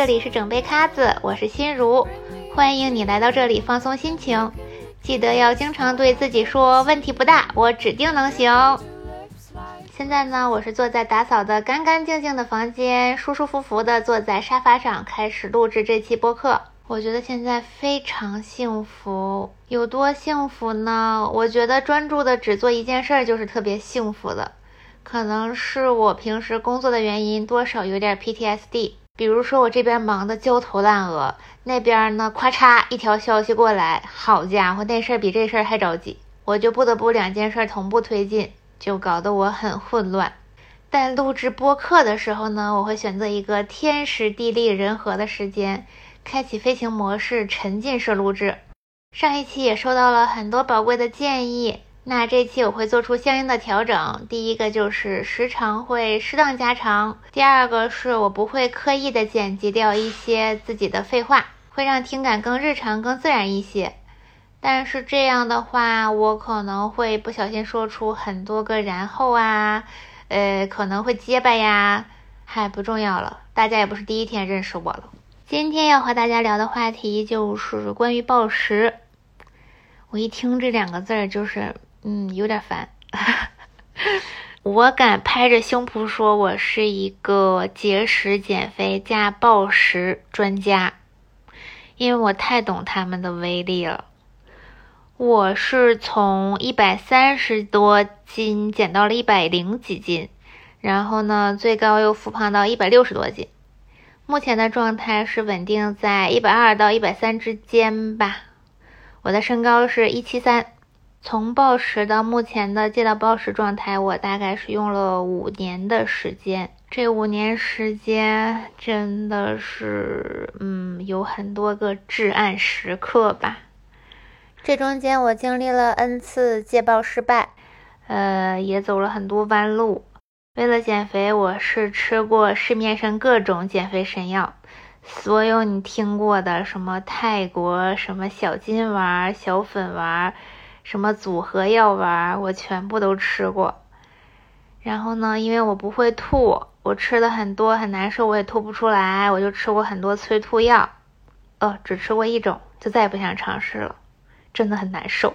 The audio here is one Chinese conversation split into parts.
这里是整杯咖子，我是心如，欢迎你来到这里放松心情。记得要经常对自己说，问题不大，我指定能行。现在呢，我是坐在打扫的干干净净的房间，舒舒服服的坐在沙发上，开始录制这期播客。我觉得现在非常幸福，有多幸福呢？我觉得专注的只做一件事儿就是特别幸福的。可能是我平时工作的原因，多少有点 PTSD。比如说我这边忙得焦头烂额，那边呢，咔嚓一条消息过来，好家伙，那事儿比这事儿还着急，我就不得不两件事同步推进，就搞得我很混乱。但录制播客的时候呢，我会选择一个天时地利人和的时间，开启飞行模式，沉浸式录制。上一期也收到了很多宝贵的建议。那这期我会做出相应的调整，第一个就是时长会适当加长，第二个是我不会刻意的剪辑掉一些自己的废话，会让听感更日常、更自然一些。但是这样的话，我可能会不小心说出很多个然后啊，呃，可能会结巴呀，嗨，不重要了，大家也不是第一天认识我了。今天要和大家聊的话题就是关于暴食。我一听这两个字儿，就是。嗯，有点烦。我敢拍着胸脯说，我是一个节食减肥加暴食专家，因为我太懂他们的威力了。我是从一百三十多斤减到了一百零几斤，然后呢，最高又复胖到一百六十多斤，目前的状态是稳定在一百二到一百三之间吧。我的身高是一七三。从暴食到目前的戒到暴食状态，我大概是用了五年的时间。这五年时间真的是，嗯，有很多个至暗时刻吧。这中间我经历了 N 次戒暴失败，呃，也走了很多弯路。为了减肥，我是吃过市面上各种减肥神药，所有你听过的什么泰国什么小金丸、小粉丸。什么组合药丸，我全部都吃过。然后呢，因为我不会吐，我吃的很多很难受，我也吐不出来，我就吃过很多催吐药。呃，只吃过一种，就再也不想尝试了，真的很难受。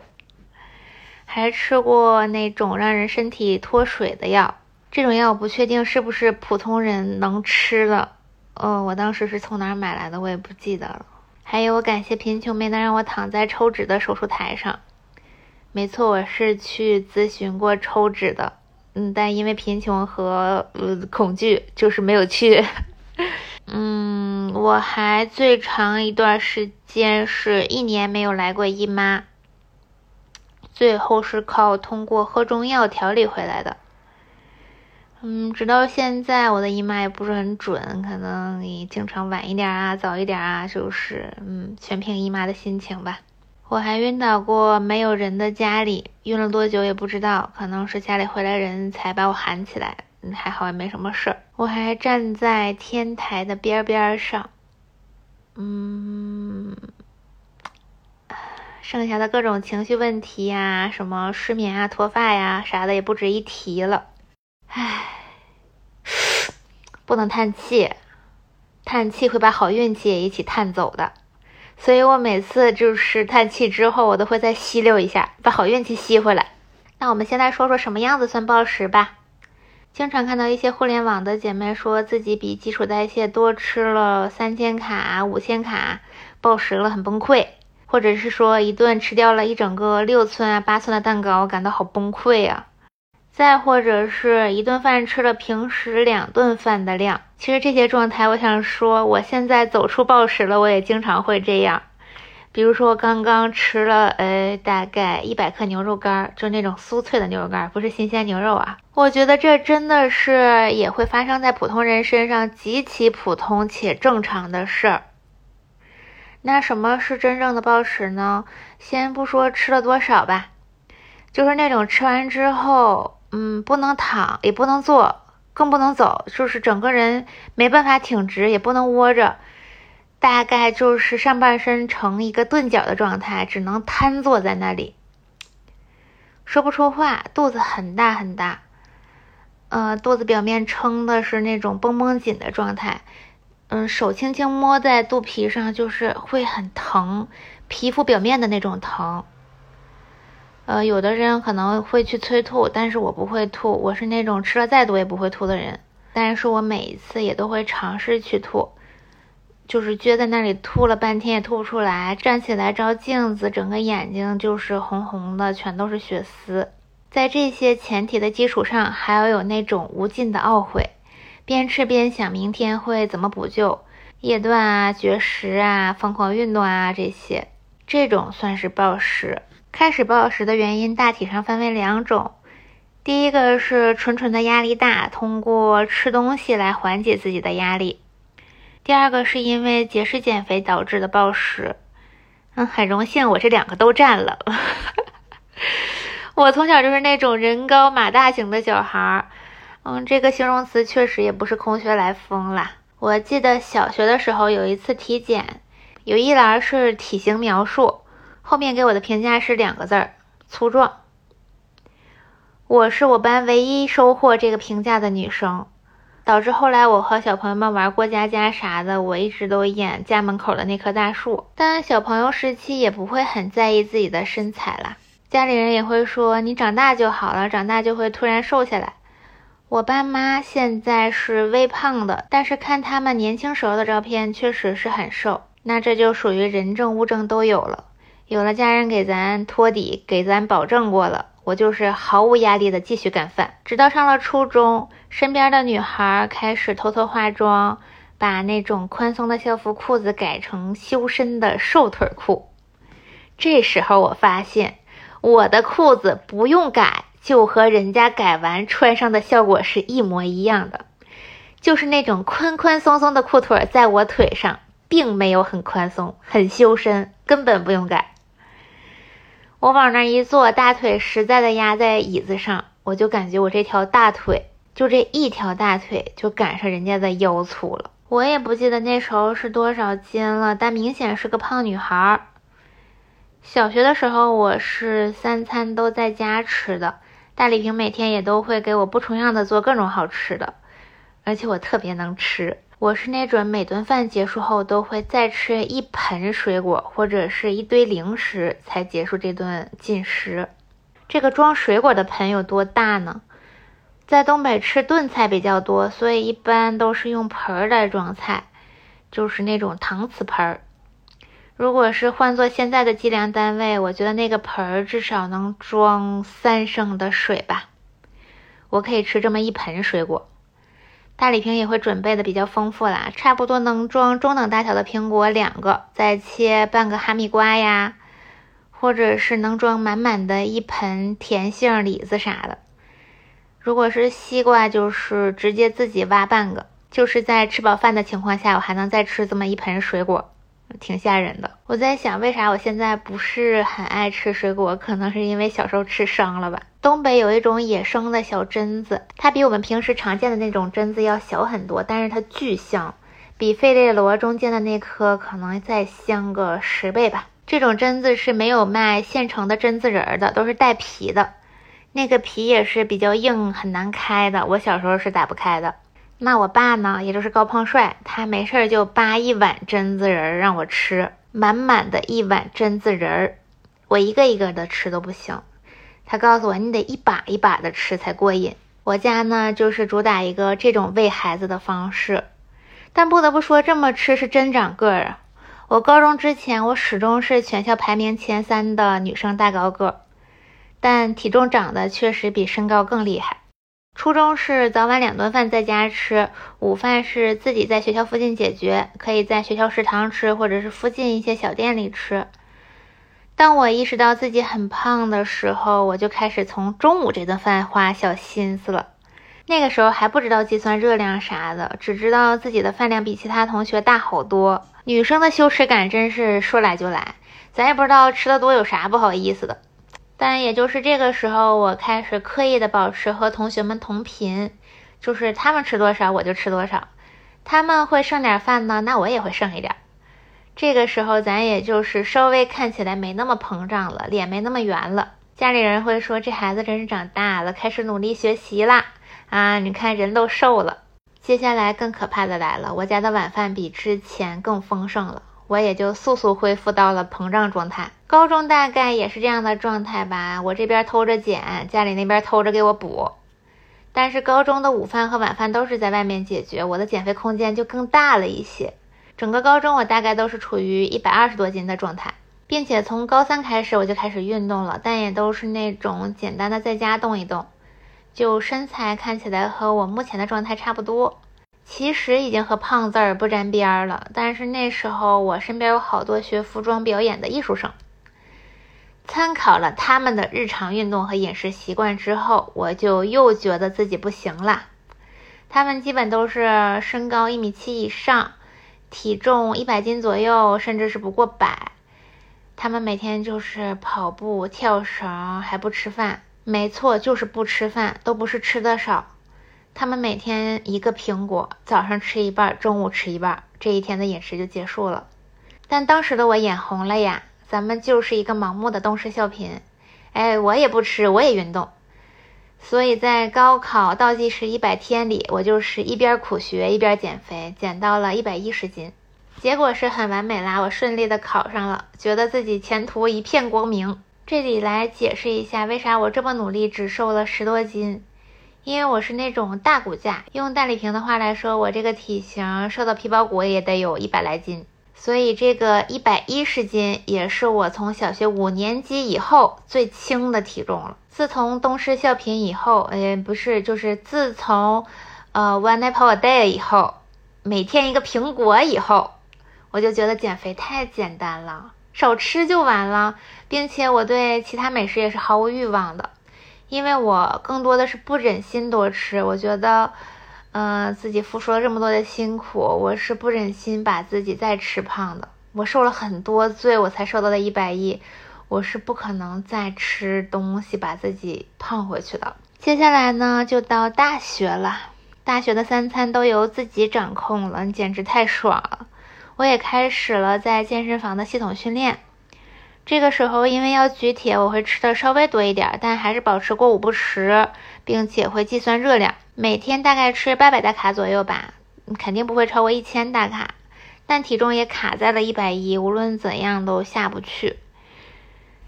还吃过那种让人身体脱水的药，这种药我不确定是不是普通人能吃的。哦，我当时是从哪买来的，我也不记得了。还有，我感谢贫穷没能让我躺在抽脂的手术台上。没错，我是去咨询过抽脂的，嗯，但因为贫穷和呃恐惧，就是没有去。嗯，我还最长一段时间是一年没有来过姨妈，最后是靠通过喝中药调理回来的。嗯，直到现在我的姨妈也不是很准，可能你经常晚一点啊，早一点啊，就是嗯，全凭姨妈的心情吧。我还晕倒过没有人的家里，晕了多久也不知道，可能是家里回来人才把我喊起来，还好也没什么事儿。我还站在天台的边边上，嗯，剩下的各种情绪问题呀，什么失眠啊、脱发呀啥的也不值一提了。唉，不能叹气，叹气会把好运气也一起叹走的。所以我每次就是叹气之后，我都会再吸溜一下，把好运气吸回来。那我们现在说说什么样子算暴食吧。经常看到一些互联网的姐妹说自己比基础代谢多吃了三千卡、五千卡，暴食了很崩溃；或者是说一顿吃掉了一整个六寸啊、八寸的蛋糕，感到好崩溃啊。再或者是一顿饭吃了平时两顿饭的量，其实这些状态，我想说，我现在走出暴食了，我也经常会这样。比如说，我刚刚吃了呃大概一百克牛肉干，就那种酥脆的牛肉干，不是新鲜牛肉啊。我觉得这真的是也会发生在普通人身上，极其普通且正常的事儿。那什么是真正的暴食呢？先不说吃了多少吧，就是那种吃完之后。嗯，不能躺，也不能坐，更不能走，就是整个人没办法挺直，也不能窝着，大概就是上半身呈一个钝角的状态，只能瘫坐在那里，说不出话，肚子很大很大，呃，肚子表面撑的是那种绷绷紧的状态，嗯，手轻轻摸在肚皮上，就是会很疼，皮肤表面的那种疼。呃，有的人可能会去催吐，但是我不会吐，我是那种吃了再多也不会吐的人。但是我每一次也都会尝试去吐，就是撅在那里吐了半天也吐不出来，站起来照镜子，整个眼睛就是红红的，全都是血丝。在这些前提的基础上，还要有那种无尽的懊悔。边吃边想明天会怎么补救，夜断啊、绝食啊、疯狂运动啊这些，这种算是暴食。开始暴食的原因大体上分为两种，第一个是纯纯的压力大，通过吃东西来缓解自己的压力；第二个是因为节食减肥导致的暴食。嗯，很荣幸我这两个都占了。我从小就是那种人高马大型的小孩儿。嗯，这个形容词确实也不是空穴来风啦。我记得小学的时候有一次体检，有一栏是体型描述，后面给我的评价是两个字儿：粗壮。我是我班唯一收获这个评价的女生，导致后来我和小朋友们玩过家家啥的，我一直都演家门口的那棵大树。但小朋友时期也不会很在意自己的身材啦，家里人也会说你长大就好了，长大就会突然瘦下来。我爸妈现在是微胖的，但是看他们年轻时候的照片，确实是很瘦。那这就属于人证物证都有了，有了家人给咱托底，给咱保证过了，我就是毫无压力的继续干饭。直到上了初中，身边的女孩开始偷偷化妆，把那种宽松的校服裤子改成修身的瘦腿裤。这时候我发现，我的裤子不用改。就和人家改完穿上的效果是一模一样的，就是那种宽宽松松的裤腿，在我腿上并没有很宽松，很修身，根本不用改。我往那一坐，大腿实在的压在椅子上，我就感觉我这条大腿，就这一条大腿，就赶上人家的腰粗了。我也不记得那时候是多少斤了，但明显是个胖女孩。小学的时候，我是三餐都在家吃的。大丽萍每天也都会给我不重样的做各种好吃的，而且我特别能吃。我是那种每顿饭结束后都会再吃一盆水果或者是一堆零食才结束这顿进食。这个装水果的盆有多大呢？在东北吃炖菜比较多，所以一般都是用盆儿来装菜，就是那种搪瓷盆儿。如果是换做现在的计量单位，我觉得那个盆儿至少能装三升的水吧。我可以吃这么一盆水果，大礼瓶也会准备的比较丰富啦，差不多能装中等大小的苹果两个，再切半个哈密瓜呀，或者是能装满满的一盆甜杏、李子啥的。如果是西瓜，就是直接自己挖半个，就是在吃饱饭的情况下，我还能再吃这么一盆水果。挺吓人的。我在想，为啥我现在不是很爱吃水果？可能是因为小时候吃伤了吧。东北有一种野生的小榛子，它比我们平时常见的那种榛子要小很多，但是它巨香，比费列罗中间的那颗可能再香个十倍吧。这种榛子是没有卖现成的榛子仁儿的，都是带皮的，那个皮也是比较硬，很难开的。我小时候是打不开的。那我爸呢，也就是高胖帅，他没事儿就扒一碗榛子仁儿让我吃，满满的一碗榛子仁儿，我一个一个的吃都不行。他告诉我，你得一把一把的吃才过瘾。我家呢，就是主打一个这种喂孩子的方式，但不得不说，这么吃是真长个儿啊。我高中之前，我始终是全校排名前三的女生大高个儿，但体重长得确实比身高更厉害。初中是早晚两顿饭在家吃，午饭是自己在学校附近解决，可以在学校食堂吃，或者是附近一些小店里吃。当我意识到自己很胖的时候，我就开始从中午这顿饭花小心思了。那个时候还不知道计算热量啥的，只知道自己的饭量比其他同学大好多。女生的羞耻感真是说来就来，咱也不知道吃的多有啥不好意思的。但也就是这个时候，我开始刻意的保持和同学们同频，就是他们吃多少我就吃多少，他们会剩点饭呢，那我也会剩一点。这个时候咱也就是稍微看起来没那么膨胀了，脸没那么圆了，家里人会说这孩子真是长大了，开始努力学习啦啊！你看人都瘦了。接下来更可怕的来了，我家的晚饭比之前更丰盛了，我也就速速恢复到了膨胀状态。高中大概也是这样的状态吧，我这边偷着减，家里那边偷着给我补。但是高中的午饭和晚饭都是在外面解决，我的减肥空间就更大了一些。整个高中我大概都是处于一百二十多斤的状态，并且从高三开始我就开始运动了，但也都是那种简单的在家动一动，就身材看起来和我目前的状态差不多。其实已经和胖字儿不沾边儿了，但是那时候我身边有好多学服装表演的艺术生。参考了他们的日常运动和饮食习惯之后，我就又觉得自己不行了。他们基本都是身高一米七以上，体重一百斤左右，甚至是不过百。他们每天就是跑步、跳绳，还不吃饭。没错，就是不吃饭，都不是吃的少。他们每天一个苹果，早上吃一半，中午吃一半，这一天的饮食就结束了。但当时的我眼红了呀。咱们就是一个盲目的东施效颦，哎，我也不吃，我也运动，所以在高考倒计时一百天里，我就是一边苦学一边减肥，减到了一百一十斤，结果是很完美啦，我顺利的考上了，觉得自己前途一片光明。这里来解释一下，为啥我这么努力只瘦了十多斤，因为我是那种大骨架，用戴丽萍的话来说，我这个体型瘦到皮包骨也得有一百来斤。所以这个一百一十斤也是我从小学五年级以后最轻的体重了。自从东施效颦以后，哎，不是，就是自从呃 one apple a day 以后，每天一个苹果以后，我就觉得减肥太简单了，少吃就完了，并且我对其他美食也是毫无欲望的，因为我更多的是不忍心多吃，我觉得。嗯，自己付出了这么多的辛苦，我是不忍心把自己再吃胖的。我受了很多罪，我才瘦到了一百一，我是不可能再吃东西把自己胖回去的。接下来呢，就到大学了，大学的三餐都由自己掌控了，简直太爽了。我也开始了在健身房的系统训练。这个时候，因为要举铁，我会吃的稍微多一点，但还是保持过午不食，并且会计算热量。每天大概吃八百大卡左右吧，肯定不会超过一千大卡，但体重也卡在了一百一，无论怎样都下不去。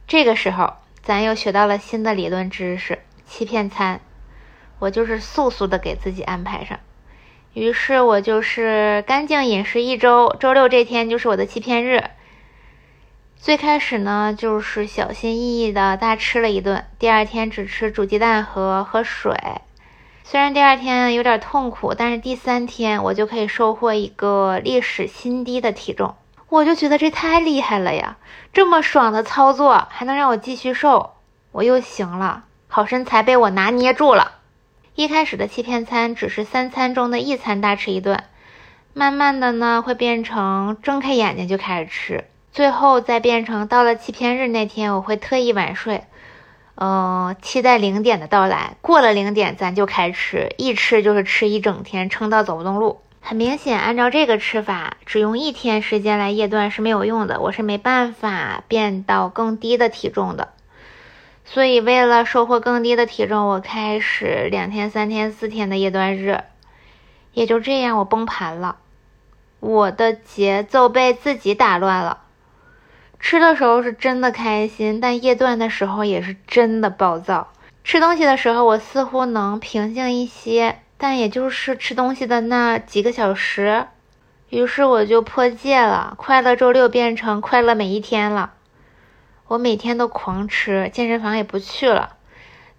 这个时候，咱又学到了新的理论知识——欺骗餐。我就是速速的给自己安排上，于是我就是干净饮食一周，周六这天就是我的欺骗日。最开始呢，就是小心翼翼的大吃了一顿，第二天只吃煮鸡蛋和喝水。虽然第二天有点痛苦，但是第三天我就可以收获一个历史新低的体重，我就觉得这太厉害了呀！这么爽的操作还能让我继续瘦，我又行了，好身材被我拿捏住了。一开始的欺骗餐只是三餐中的一餐大吃一顿，慢慢的呢会变成睁开眼睛就开始吃，最后再变成到了欺骗日那天我会特意晚睡。嗯，期待零点的到来。过了零点，咱就开吃，一吃就是吃一整天，撑到走不动路。很明显，按照这个吃法，只用一天时间来夜断是没有用的，我是没办法变到更低的体重的。所以，为了收获更低的体重，我开始两天、三天、四天的夜断日。也就这样，我崩盘了，我的节奏被自己打乱了。吃的时候是真的开心，但夜断的时候也是真的暴躁。吃东西的时候，我似乎能平静一些，但也就是吃东西的那几个小时，于是我就破戒了，快乐周六变成快乐每一天了。我每天都狂吃，健身房也不去了，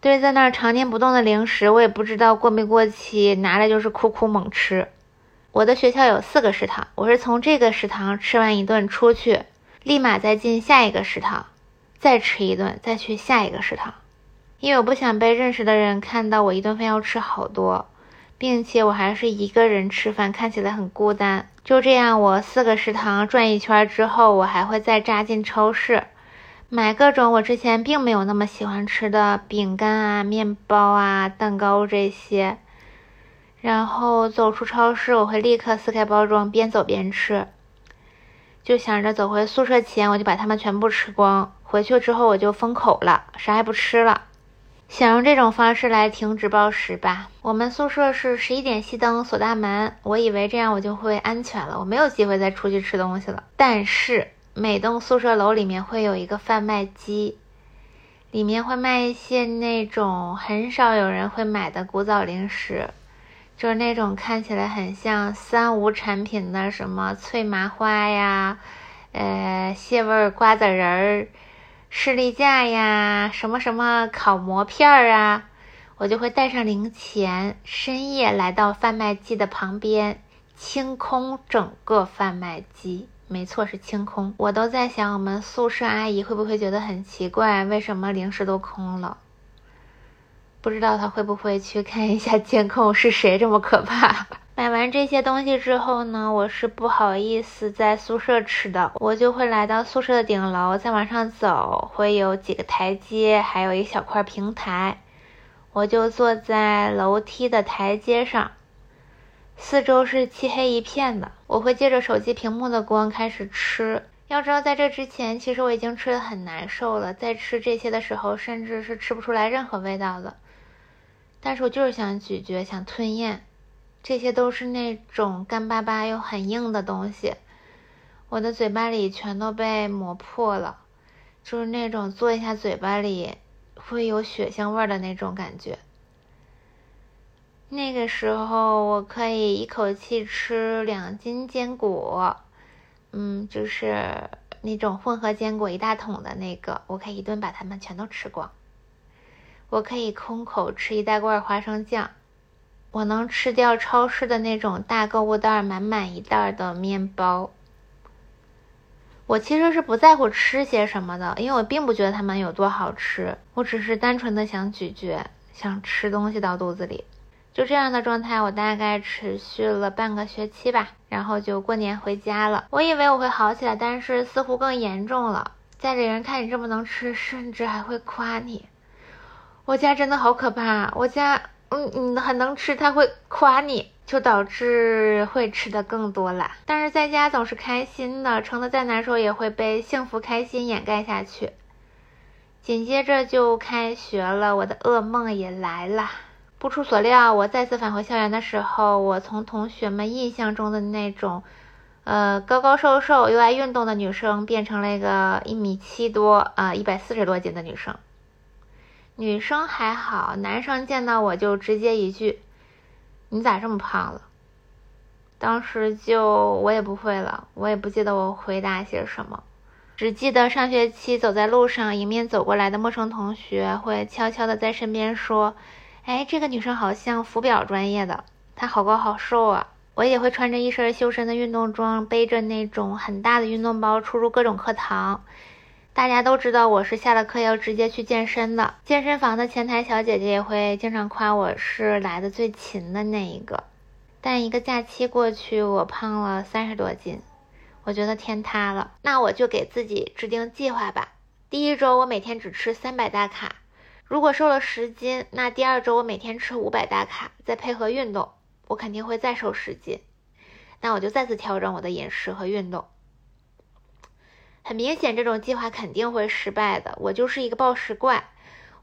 堆在那儿常年不动的零食，我也不知道过没过期，拿来就是苦苦猛吃。我的学校有四个食堂，我是从这个食堂吃完一顿出去。立马再进下一个食堂，再吃一顿，再去下一个食堂，因为我不想被认识的人看到我一顿饭要吃好多，并且我还是一个人吃饭，看起来很孤单。就这样，我四个食堂转一圈之后，我还会再扎进超市，买各种我之前并没有那么喜欢吃的饼干啊、面包啊、蛋糕这些。然后走出超市，我会立刻撕开包装，边走边吃。就想着走回宿舍前，我就把它们全部吃光。回去之后我就封口了，啥也不吃了。想用这种方式来停止暴食吧。我们宿舍是十一点熄灯锁大门，我以为这样我就会安全了，我没有机会再出去吃东西了。但是每栋宿舍楼里面会有一个贩卖机，里面会卖一些那种很少有人会买的古早零食。就是那种看起来很像三无产品的，什么脆麻花呀，呃，蟹味瓜子仁儿、士力架呀，什么什么烤馍片儿啊，我就会带上零钱，深夜来到贩卖机的旁边，清空整个贩卖机。没错，是清空。我都在想，我们宿舍阿姨会不会觉得很奇怪，为什么零食都空了？不知道他会不会去看一下 监控是谁这么可怕？买完这些东西之后呢，我是不好意思在宿舍吃的，我就会来到宿舍的顶楼，再往上走，会有几个台阶，还有一小块平台，我就坐在楼梯的台阶上，四周是漆黑一片的，我会借着手机屏幕的光开始吃。要知道，在这之前，其实我已经吃的很难受了，在吃这些的时候，甚至是吃不出来任何味道的。但是我就是想咀嚼，想吞咽，这些都是那种干巴巴又很硬的东西，我的嘴巴里全都被磨破了，就是那种做一下嘴巴里会有血腥味的那种感觉。那个时候我可以一口气吃两斤坚果，嗯，就是那种混合坚果一大桶的那个，我可以一顿把它们全都吃光。我可以空口吃一大罐花生酱，我能吃掉超市的那种大购物袋满满一袋的面包。我其实是不在乎吃些什么的，因为我并不觉得它们有多好吃，我只是单纯的想咀嚼，想吃东西到肚子里。就这样的状态，我大概持续了半个学期吧，然后就过年回家了。我以为我会好起来，但是似乎更严重了。家里人看你这么能吃，甚至还会夸你。我家真的好可怕，我家，嗯嗯，很能吃，他会夸你，就导致会吃的更多了。但是在家总是开心的，撑得再难受也会被幸福开心掩盖下去。紧接着就开学了，我的噩梦也来了。不出所料，我再次返回校园的时候，我从同学们印象中的那种，呃，高高瘦瘦又爱运动的女生，变成了一个一米七多，啊，一百四十多斤的女生。女生还好，男生见到我就直接一句：“你咋这么胖了？”当时就我也不会了，我也不记得我回答些什么，只记得上学期走在路上，迎面走过来的陌生同学会悄悄的在身边说：“哎，这个女生好像浮表专业的，她好高好瘦啊。”我也会穿着一身修身的运动装，背着那种很大的运动包出入各种课堂。大家都知道我是下了课要直接去健身的，健身房的前台小姐姐也会经常夸我是来的最勤的那一个。但一个假期过去，我胖了三十多斤，我觉得天塌了。那我就给自己制定计划吧。第一周我每天只吃三百大卡，如果瘦了十斤，那第二周我每天吃五百大卡，再配合运动，我肯定会再瘦十斤。那我就再次调整我的饮食和运动。很明显，这种计划肯定会失败的。我就是一个暴食怪，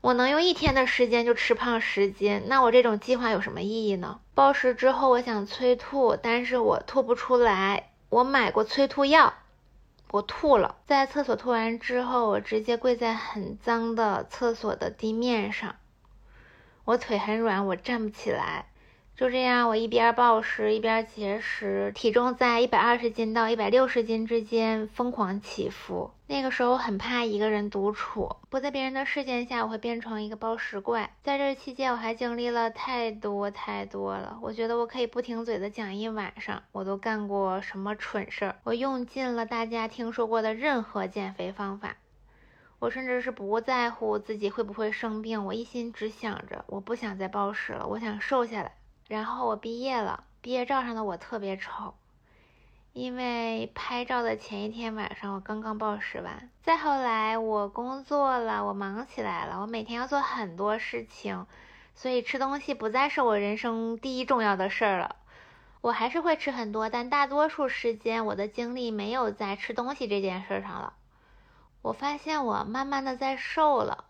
我能用一天的时间就吃胖十斤，那我这种计划有什么意义呢？暴食之后，我想催吐，但是我吐不出来。我买过催吐药，我吐了，在厕所吐完之后，我直接跪在很脏的厕所的地面上，我腿很软，我站不起来。就这样，我一边暴食一边节食，体重在一百二十斤到一百六十斤之间疯狂起伏。那个时候很怕一个人独处，不在别人的视线下，我会变成一个暴食怪。在这期间，我还经历了太多太多了。我觉得我可以不停嘴的讲一晚上，我都干过什么蠢事儿。我用尽了大家听说过的任何减肥方法，我甚至是不在乎自己会不会生病，我一心只想着我不想再暴食了，我想瘦下来。然后我毕业了，毕业照上的我特别丑，因为拍照的前一天晚上我刚刚暴食完。再后来我工作了，我忙起来了，我每天要做很多事情，所以吃东西不再是我人生第一重要的事儿了。我还是会吃很多，但大多数时间我的精力没有在吃东西这件事上了。我发现我慢慢的在瘦了。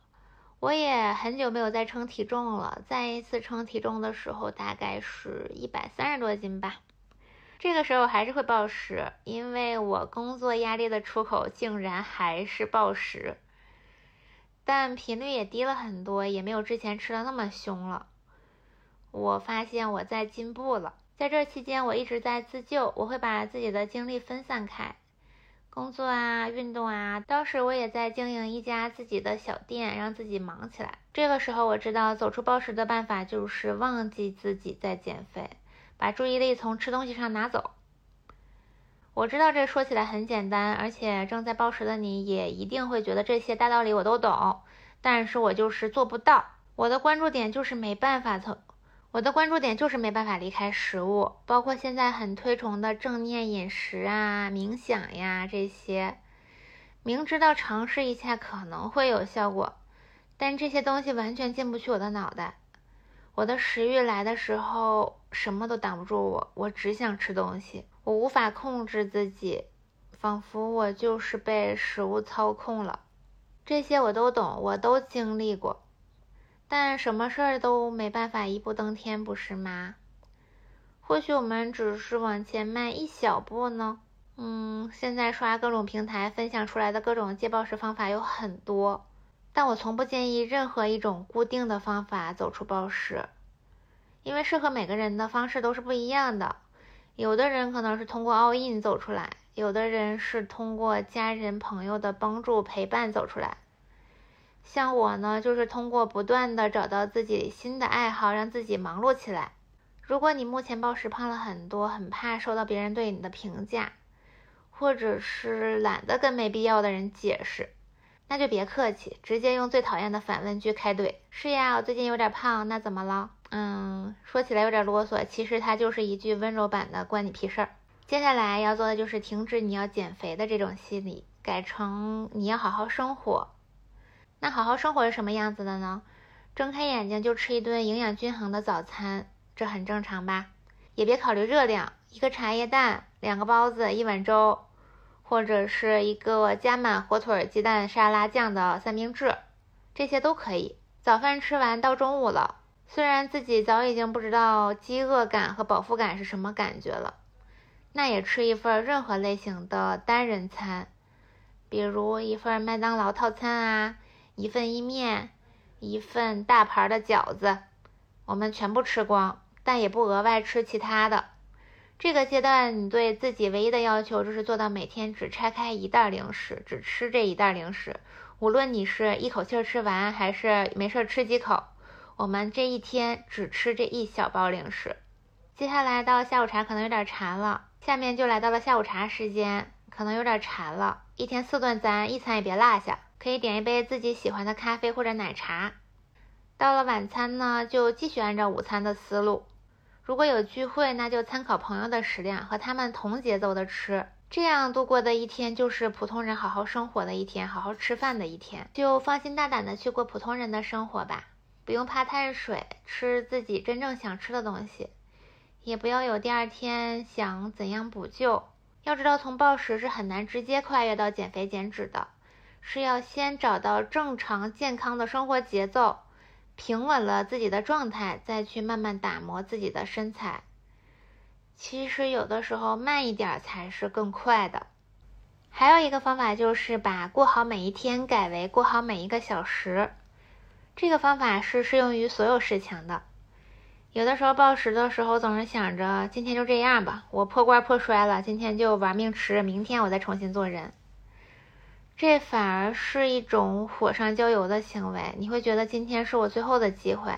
我也很久没有再称体重了，再一次称体重的时候大概是一百三十多斤吧。这个时候还是会暴食，因为我工作压力的出口竟然还是暴食，但频率也低了很多，也没有之前吃的那么凶了。我发现我在进步了，在这期间我一直在自救，我会把自己的精力分散开，工作啊、运动啊。当时我也在经营一家自己的小店，让自己忙起来。这个时候我知道，走出暴食的办法就是忘记自己在减肥。把注意力从吃东西上拿走。我知道这说起来很简单，而且正在暴食的你也一定会觉得这些大道理我都懂，但是我就是做不到。我的关注点就是没办法从，我的关注点就是没办法离开食物，包括现在很推崇的正念饮食啊、冥想呀这些，明知道尝试一下可能会有效果，但这些东西完全进不去我的脑袋。我的食欲来的时候，什么都挡不住我，我只想吃东西，我无法控制自己，仿佛我就是被食物操控了。这些我都懂，我都经历过，但什么事儿都没办法一步登天，不是吗？或许我们只是往前迈一小步呢。嗯，现在刷各种平台分享出来的各种戒暴食方法有很多。但我从不建议任何一种固定的方法走出暴食，因为适合每个人的方式都是不一样的。有的人可能是通过 all in 走出来，有的人是通过家人朋友的帮助陪伴走出来。像我呢，就是通过不断的找到自己新的爱好，让自己忙碌起来。如果你目前暴食胖了很多，很怕受到别人对你的评价，或者是懒得跟没必要的人解释。那就别客气，直接用最讨厌的反问句开怼。是呀，我最近有点胖，那怎么了？嗯，说起来有点啰嗦，其实它就是一句温柔版的“关你屁事儿”。接下来要做的就是停止你要减肥的这种心理，改成你要好好生活。那好好生活是什么样子的呢？睁开眼睛就吃一顿营养均衡的早餐，这很正常吧？也别考虑热量，一个茶叶蛋，两个包子，一碗粥。或者是一个加满火腿、鸡蛋、沙拉酱的三明治，这些都可以。早饭吃完到中午了，虽然自己早已经不知道饥饿感和饱腹感是什么感觉了，那也吃一份任何类型的单人餐，比如一份麦当劳套餐啊，一份意面，一份大盘的饺子，我们全部吃光，但也不额外吃其他的。这个阶段，你对自己唯一的要求就是做到每天只拆开一袋零食，只吃这一袋零食。无论你是一口气吃完，还是没事儿吃几口，我们这一天只吃这一小包零食。接下来到下午茶可能有点馋了，下面就来到了下午茶时间，可能有点馋了。一天四顿，咱一餐也别落下，可以点一杯自己喜欢的咖啡或者奶茶。到了晚餐呢，就继续按照午餐的思路。如果有聚会，那就参考朋友的食量，和他们同节奏的吃，这样度过的一天就是普通人好好生活的一天，好好吃饭的一天，就放心大胆的去过普通人的生活吧，不用怕碳水，吃自己真正想吃的东西，也不要有第二天想怎样补救。要知道，从暴食是很难直接跨越到减肥减脂的，是要先找到正常健康的生活节奏。平稳了自己的状态，再去慢慢打磨自己的身材。其实有的时候慢一点才是更快的。还有一个方法就是把过好每一天改为过好每一个小时。这个方法是适用于所有事情的。有的时候暴食的时候总是想着今天就这样吧，我破罐破摔了，今天就玩命吃，明天我再重新做人。这反而是一种火上浇油的行为，你会觉得今天是我最后的机会，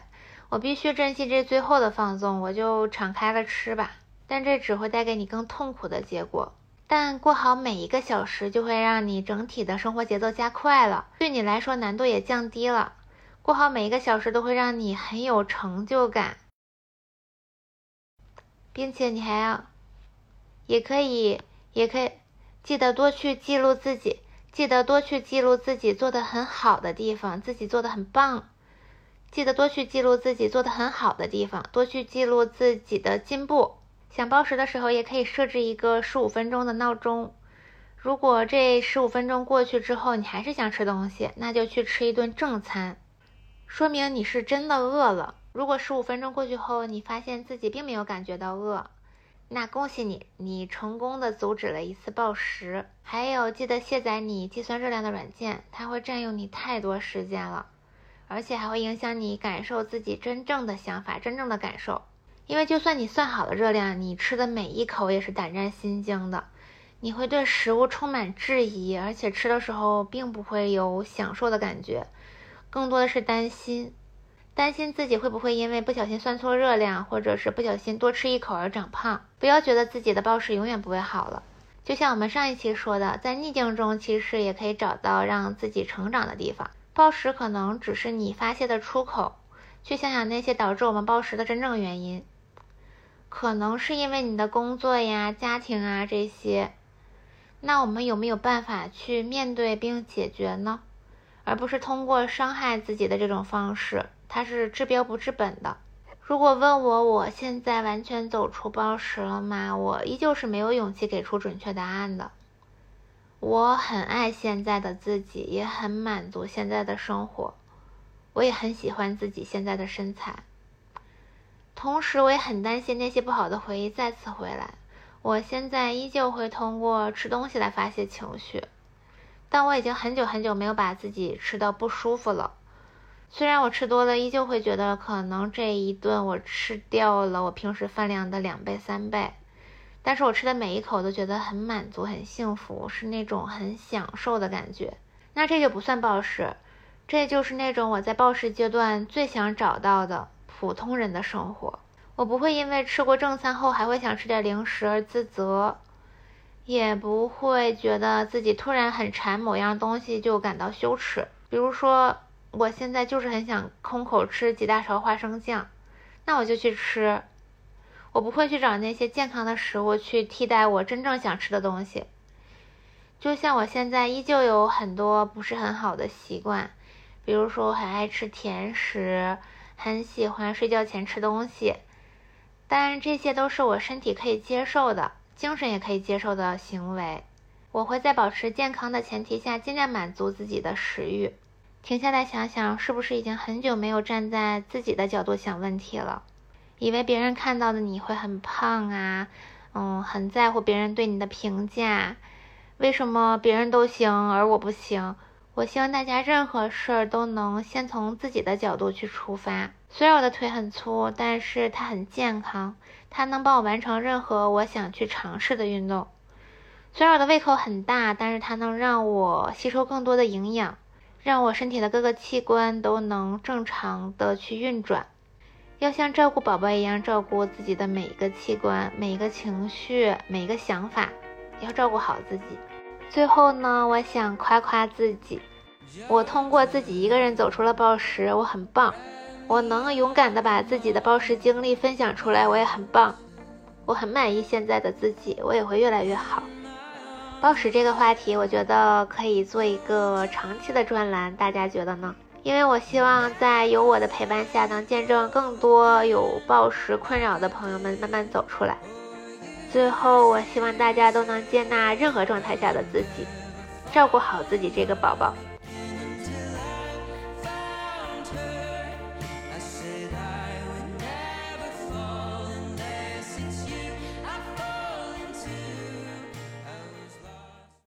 我必须珍惜这最后的放纵，我就敞开了吃吧。但这只会带给你更痛苦的结果。但过好每一个小时，就会让你整体的生活节奏加快了，对你来说难度也降低了。过好每一个小时都会让你很有成就感，并且你还要，也可以，也可以记得多去记录自己。记得多去记录自己做的很好的地方，自己做的很棒。记得多去记录自己做的很好的地方，多去记录自己的进步。想暴食的时候，也可以设置一个十五分钟的闹钟。如果这十五分钟过去之后，你还是想吃东西，那就去吃一顿正餐。说明你是真的饿了。如果十五分钟过去后，你发现自己并没有感觉到饿，那恭喜你，你成功的阻止了一次暴食。还有，记得卸载你计算热量的软件，它会占用你太多时间了，而且还会影响你感受自己真正的想法、真正的感受。因为就算你算好了热量，你吃的每一口也是胆战心惊的，你会对食物充满质疑，而且吃的时候并不会有享受的感觉，更多的是担心。担心自己会不会因为不小心算错热量，或者是不小心多吃一口而长胖。不要觉得自己的暴食永远不会好了。就像我们上一期说的，在逆境中其实也可以找到让自己成长的地方。暴食可能只是你发泄的出口，去想想那些导致我们暴食的真正原因，可能是因为你的工作呀、家庭啊这些。那我们有没有办法去面对并解决呢？而不是通过伤害自己的这种方式。它是治标不治本的。如果问我，我现在完全走出暴食了吗？我依旧是没有勇气给出准确答案的。我很爱现在的自己，也很满足现在的生活，我也很喜欢自己现在的身材。同时，我也很担心那些不好的回忆再次回来。我现在依旧会通过吃东西来发泄情绪，但我已经很久很久没有把自己吃到不舒服了。虽然我吃多了，依旧会觉得可能这一顿我吃掉了我平时饭量的两倍三倍，但是我吃的每一口都觉得很满足、很幸福，是那种很享受的感觉。那这就不算暴食，这就是那种我在暴食阶段最想找到的普通人的生活。我不会因为吃过正餐后还会想吃点零食而自责，也不会觉得自己突然很馋某样东西就感到羞耻，比如说。我现在就是很想空口吃几大勺花生酱，那我就去吃。我不会去找那些健康的食物去替代我真正想吃的东西。就像我现在依旧有很多不是很好的习惯，比如说我很爱吃甜食，很喜欢睡觉前吃东西，但这些都是我身体可以接受的，精神也可以接受的行为。我会在保持健康的前提下，尽量满足自己的食欲。停下来想想，是不是已经很久没有站在自己的角度想问题了？以为别人看到的你会很胖啊，嗯，很在乎别人对你的评价。为什么别人都行而我不行？我希望大家任何事儿都能先从自己的角度去出发。虽然我的腿很粗，但是它很健康，它能帮我完成任何我想去尝试的运动。虽然我的胃口很大，但是它能让我吸收更多的营养。让我身体的各个器官都能正常的去运转，要像照顾宝宝一样照顾自己的每一个器官、每一个情绪、每一个想法，要照顾好自己。最后呢，我想夸夸自己，我通过自己一个人走出了暴食，我很棒。我能勇敢的把自己的暴食经历分享出来，我也很棒。我很满意现在的自己，我也会越来越好。暴食这个话题，我觉得可以做一个长期的专栏，大家觉得呢？因为我希望在有我的陪伴下，能见证更多有暴食困扰的朋友们慢慢走出来。最后，我希望大家都能接纳任何状态下的自己，照顾好自己这个宝宝。